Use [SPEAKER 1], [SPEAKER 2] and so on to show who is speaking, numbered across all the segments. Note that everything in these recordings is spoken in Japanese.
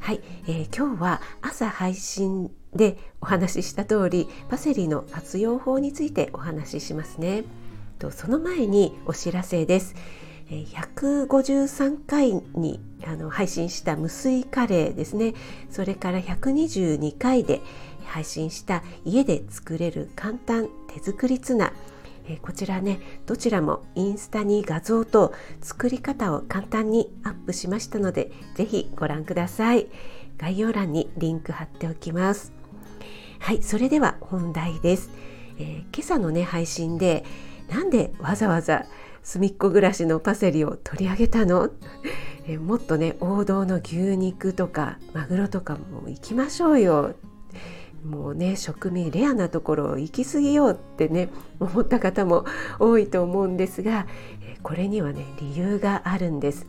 [SPEAKER 1] はい、えー、今日は朝配信でお話しした通りパセリの活用法についてお話ししますね。とその前にお知らせです。153回にあの配信した無水カレーですね。それから122回で配信した家で作れる簡単手作りツナ。えこちらねどちらもインスタに画像と作り方を簡単にアップしましたので是非ご覧ください。概要欄にリンク貼っておきます。はいそれでは本題です、えー、今朝のね配信でなんでわざわざ隅っこ暮らしのパセリを取り上げたの？えもっとね王道の牛肉とかマグロとかも行きましょうよ。もうね食味レアなところを行き過ぎようってね思った方も多いと思うんですがこれにはね理由があるんです。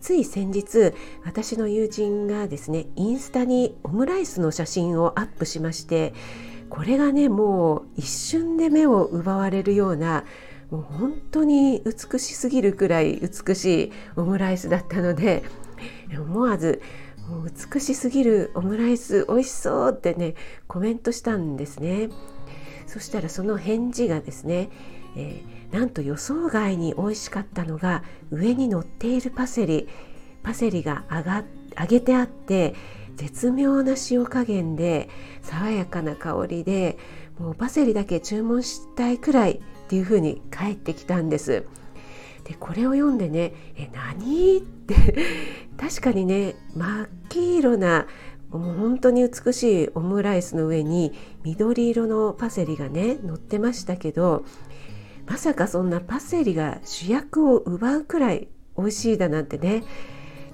[SPEAKER 1] つい先日私の友人がですねインスタにオムライスの写真をアップしましてこれがねもう一瞬で目を奪われるようなもう本当に美しすぎるくらい美しいオムライスだったので思わずもう美しすぎるオムライス美味しそうってねコメントしたんですねそしたらその返事がですね、えー、なんと予想外に美味しかったのが上に乗っているパセリパセリが揚が揚げてあって絶妙な塩加減で爽やかな香りでもうパセリだけ注文したいくらいっていう風に返ってきたんです。でこれを読んでね「え何?」って 確かにね真っ黄色なもう本当に美しいオムライスの上に緑色のパセリがね乗ってましたけどまさかそんなパセリが主役を奪うくらい美味しいだなんてね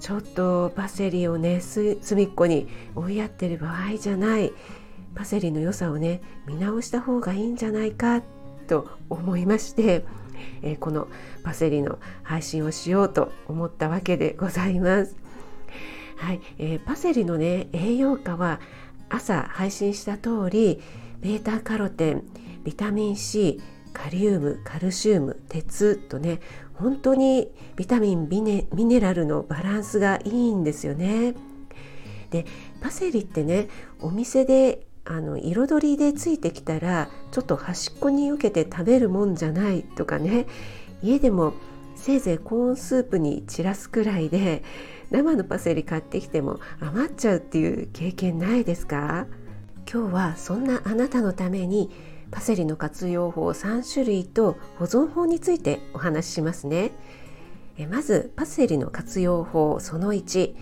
[SPEAKER 1] ちょっとパセリをね隅っこに追いやってる場合じゃないパセリの良さをね見直した方がいいんじゃないかと思いまして、えー、このパセリの配信をしようと思ったわけでございます。はいえー、パセリのね栄養価は朝配信した通りベータカロテンビタミン C カリウムカルシウム鉄とね本当にビタミンミネミネラルのバランスがいいんですよね。でパセリってねお店であの彩りでついてきたらちょっと端っこに受けて食べるもんじゃないとかね。家でもせいぜいコーンスープに散らすくらいで生のパセリ買ってきても余っちゃうっていう経験ないですか？今日はそんなあなたのためにパセリの活用法3種類と保存法についてお話ししますね。えまずパセリの活用法その1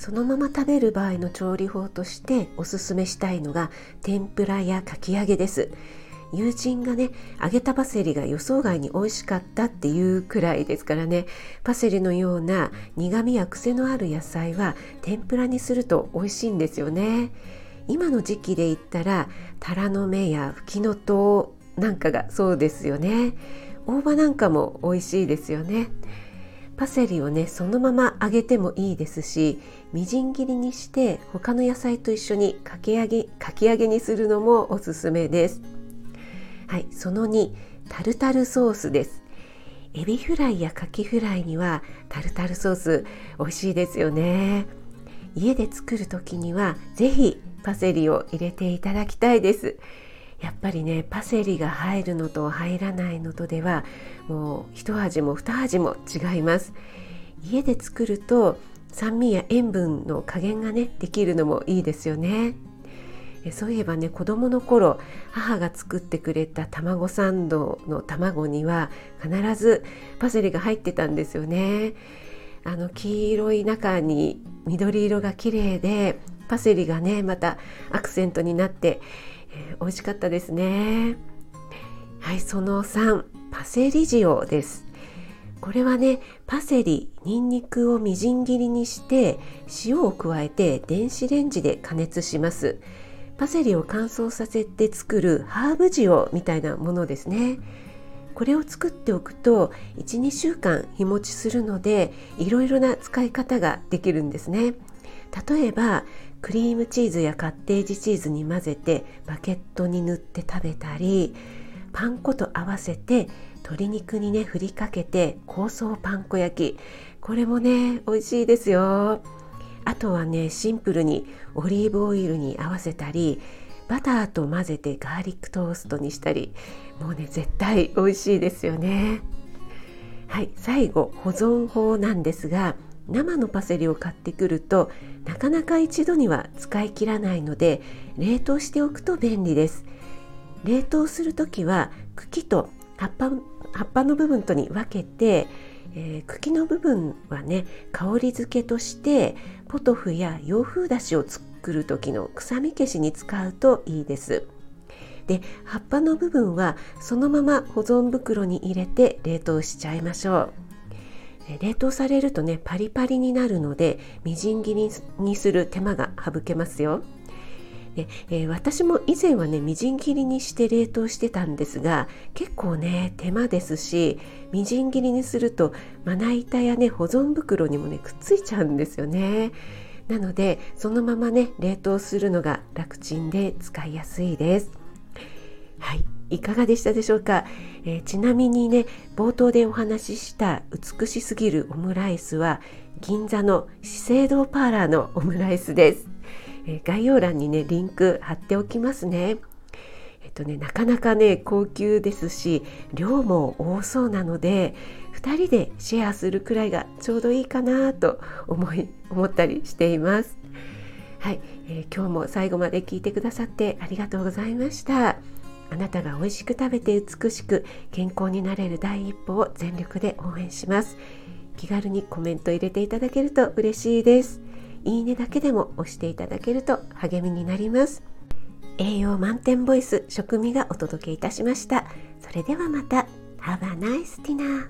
[SPEAKER 1] そのまま食べる場合の調理法としておすすめしたいのが天ぷらやかき揚げです。友人がね揚げたパセリが予想外に美味しかったっていうくらいですからね。パセリのような苦みや癖のある野菜は天ぷらにすると美味しいんですよね。今の時期で言ったらタラの芽やフキノトウなんかがそうですよね。大葉なんかも美味しいですよね。パセリをねそのまま揚げてもいいですしみじん切りにして他の野菜と一緒にかき揚げかき揚げにするのもおすすめです。はい、その2タルタルソースです。エビフライやカキフライにはタルタルソース美味しいですよね。家で作る時には是非パセリを入れていただきたいです。やっぱりねパセリが入るのと入らないのとではもう一味も二味も違います。家で作ると酸味や塩分の加減がねできるのもいいですよね。そういえばね子供の頃母が作ってくれた卵サンドの卵には必ずパセリが入ってたんですよね。あの黄色い中に緑色が綺麗でパセリがねまたアクセントになって、えー、美味しかったですね。はいその3パセリ塩です。これはねパセリにんにくをみじん切りにして塩を加えて電子レンジで加熱します。パセリを乾燥させて作るハーブ塩みたいなものですね。これを作っておくと12週間日持ちするのでいろいろな使い方ができるんですね。例えばクリームチーズやカッテージチーズに混ぜてバケットに塗って食べたりパン粉と合わせて鶏肉にね振りかけて香草パン粉焼き。これもね美味しいですよ。あとはねシンプルにオリーブオイルに合わせたりバターと混ぜてガーリックトーストにしたり。もうね絶対美味しいですよね。はい最後保存法なんですが生のパセリを買ってくるとなかなか一度には使い切らないので冷凍しておくと便利です冷凍する時は茎と葉っぱ葉っぱの部分とに分けて、えー、茎の部分はね香り付けとしてポトフや洋風だしを作る時の臭み消しに使うといいです。で葉っぱの部分はそのまま保存袋に入れて冷凍しちゃいましょう。冷凍されるとねパリパリになるのでみじん切りにする手間が省けますよ。で、えー、私も以前はねみじん切りにして冷凍してたんですが結構ね手間ですしみじん切りにするとまな板やね保存袋にもねくっついちゃうんですよね。なのでそのままね冷凍するのが楽ちんで使いやすいです。はいいかがでしたでしょうか、えー、ちなみにね冒頭でお話しした美しすぎるオムライスは銀座の資生堂パーラーのオムライスですえ概要欄にねリンク貼っておきますね。えっとねなかなかね高級ですし量も多そうなので2人でシェアするくらいがちょうどいいかなと思い 思ったりしています。はい、えー、今日も最後まで聞いてくださってありがとうございました。あなたが美味しく食べて美しく健康になれる第一歩を全力で応援します。気軽にコメント入れていただけると嬉しいです。いいねだけでも押していただけると励みになります栄養満点ボイス食味がお届けいたしましたそれではまた Have a nice dinner